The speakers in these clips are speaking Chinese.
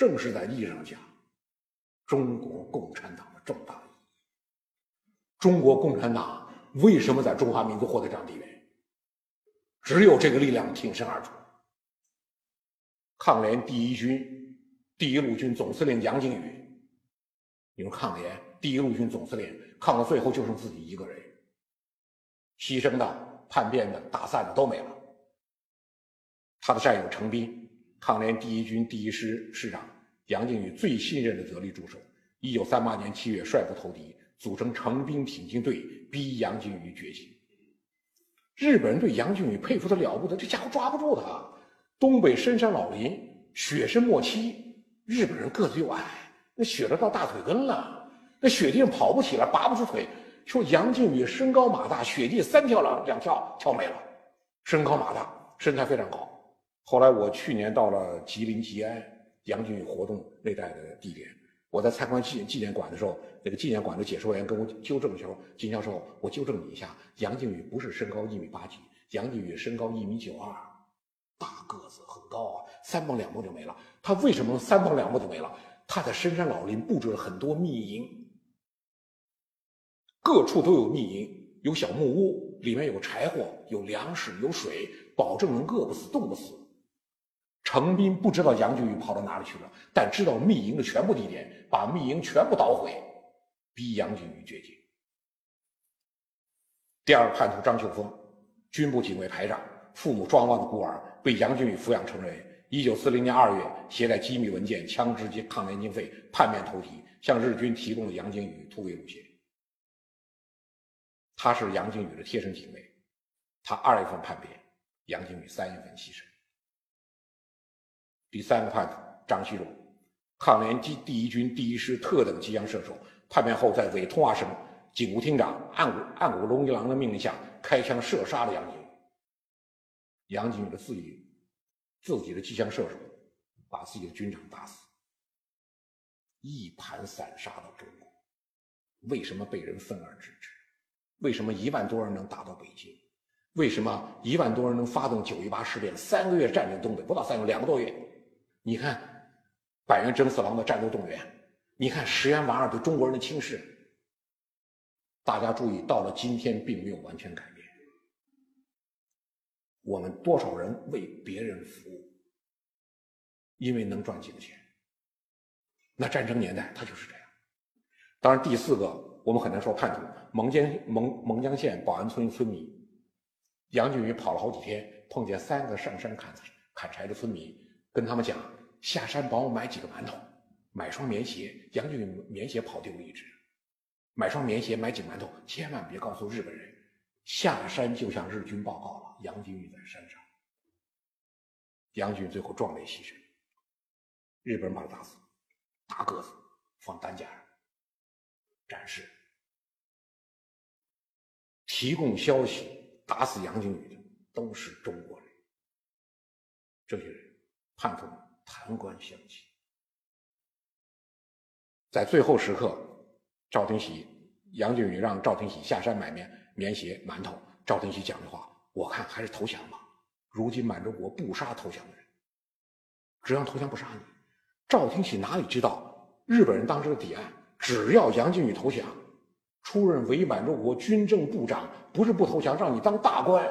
正是在意义上讲，中国共产党的重大意义。中国共产党为什么在中华民族获得这样地位？只有这个力量挺身而出。抗联第一军第一路军总司令杨靖宇，你说抗联第一路军总司令抗到最后就剩自己一个人，牺牲的、叛变的、打散的都没了。他的战友程斌，抗联第一军第一师师长，杨靖宇最信任的得力助手。一九三八年七月，率部投敌，组成成兵挺进队，逼杨靖宇绝情。日本人对杨靖宇佩服的了不得，这家伙抓不住他。东北深山老林，雪深莫欺。日本人个子又矮，那雪都到大腿根了，那雪地上跑不起来，拔不出腿。说杨靖宇身高马大，雪地三跳两两跳跳没了，身高马大，身材非常高。后来我去年到了吉林吉安杨靖宇活动那带的地点，我在参观纪纪念馆的时候，那个纪念馆的解说员跟我纠正说：“金教授，我纠正你一下，杨靖宇不是身高一米八几，杨靖宇身高一米九二。”大个子很高啊，三蹦两蹦就没了。他为什么三蹦两蹦就没了？他在深山老林布置了很多密营，各处都有密营，有小木屋，里面有柴火、有粮食、有水，保证能饿不死、冻不死。程斌不知道杨靖宇跑到哪里去了，但知道密营的全部地点，把密营全部捣毁，逼杨靖宇绝境。第二叛徒张秀峰，军部警卫排长。父母双亡的孤儿被杨靖宇抚养成人。一九四零年二月，携带机密文件、枪支及抗联经费，叛变投敌，向日军提供了杨靖宇突围路线。他是杨靖宇的贴身警卫。他二月份叛变，杨靖宇三月份牺牲。第三个叛徒张锡荣，抗联第第一军第一师特等机枪射手，叛变后在伪通化省警务厅长岸谷岸谷龙一郎的命令下，开枪射杀了杨靖。杨靖宇的自己，自己的机枪射手，把自己的军长打死，一盘散沙的中国。为什么被人愤而治之？为什么一万多人能打到北京？为什么一万多人能发动九一八事变？三个月占领东北，不到三个月，两个多月。你看，百元征四郎的战斗动员，你看石原莞尔对中国人的轻视。大家注意，到了今天，并没有完全改变。我们多少人为别人服务，因为能赚几个钱。那战争年代他就是这样。当然，第四个我们很难说叛徒，蒙江蒙蒙江县保安村村民杨靖宇跑了好几天，碰见三个上山砍砍柴的村民，跟他们讲下山帮我买几个馒头，买双棉鞋。杨靖宇棉鞋跑丢了一只，买双棉鞋，买几个馒头，千万别告诉日本人。下山就向日军报告了。杨靖宇在山上，杨靖宇最后壮烈牺牲，日本人把他打死，大个子放担架上展示。提供消息打死杨靖宇的都是中国人，这些人叛徒贪官相欺。在最后时刻，赵廷喜、杨靖宇让赵廷喜下山买棉棉鞋、馒头。赵廷喜讲的话。我看还是投降吧。如今满洲国不杀投降的人，只要投降不杀你。赵廷喜哪里知道日本人当时的底案？只要杨靖宇投降，出任伪满洲国军政部长，不是不投降，让你当大官。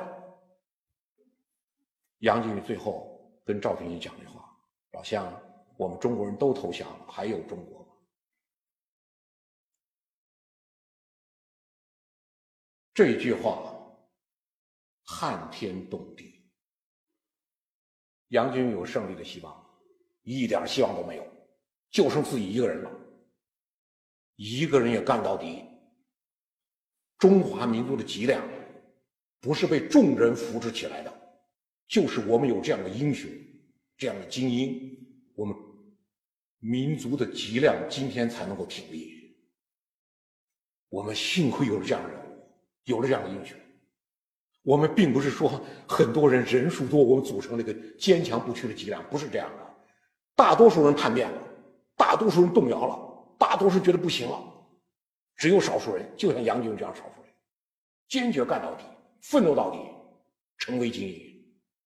杨靖宇最后跟赵廷喜讲的话：“老乡，我们中国人都投降了，还有中国吗？”这句话。撼天动地，杨军有胜利的希望，一点希望都没有，就剩自己一个人了，一个人也干到底。中华民族的脊梁，不是被众人扶持起来的，就是我们有这样的英雄，这样的精英，我们民族的脊梁今天才能够挺立。我们幸亏有了这样的人，有了这样的英雄。我们并不是说很多人人数多，我们组成了一个坚强不屈的脊梁，不是这样的。大多数人叛变了，大多数人动摇了，大多数觉得不行了，只有少数人，就像杨军这样少数人，坚决干到底，奋斗到底，成为精英。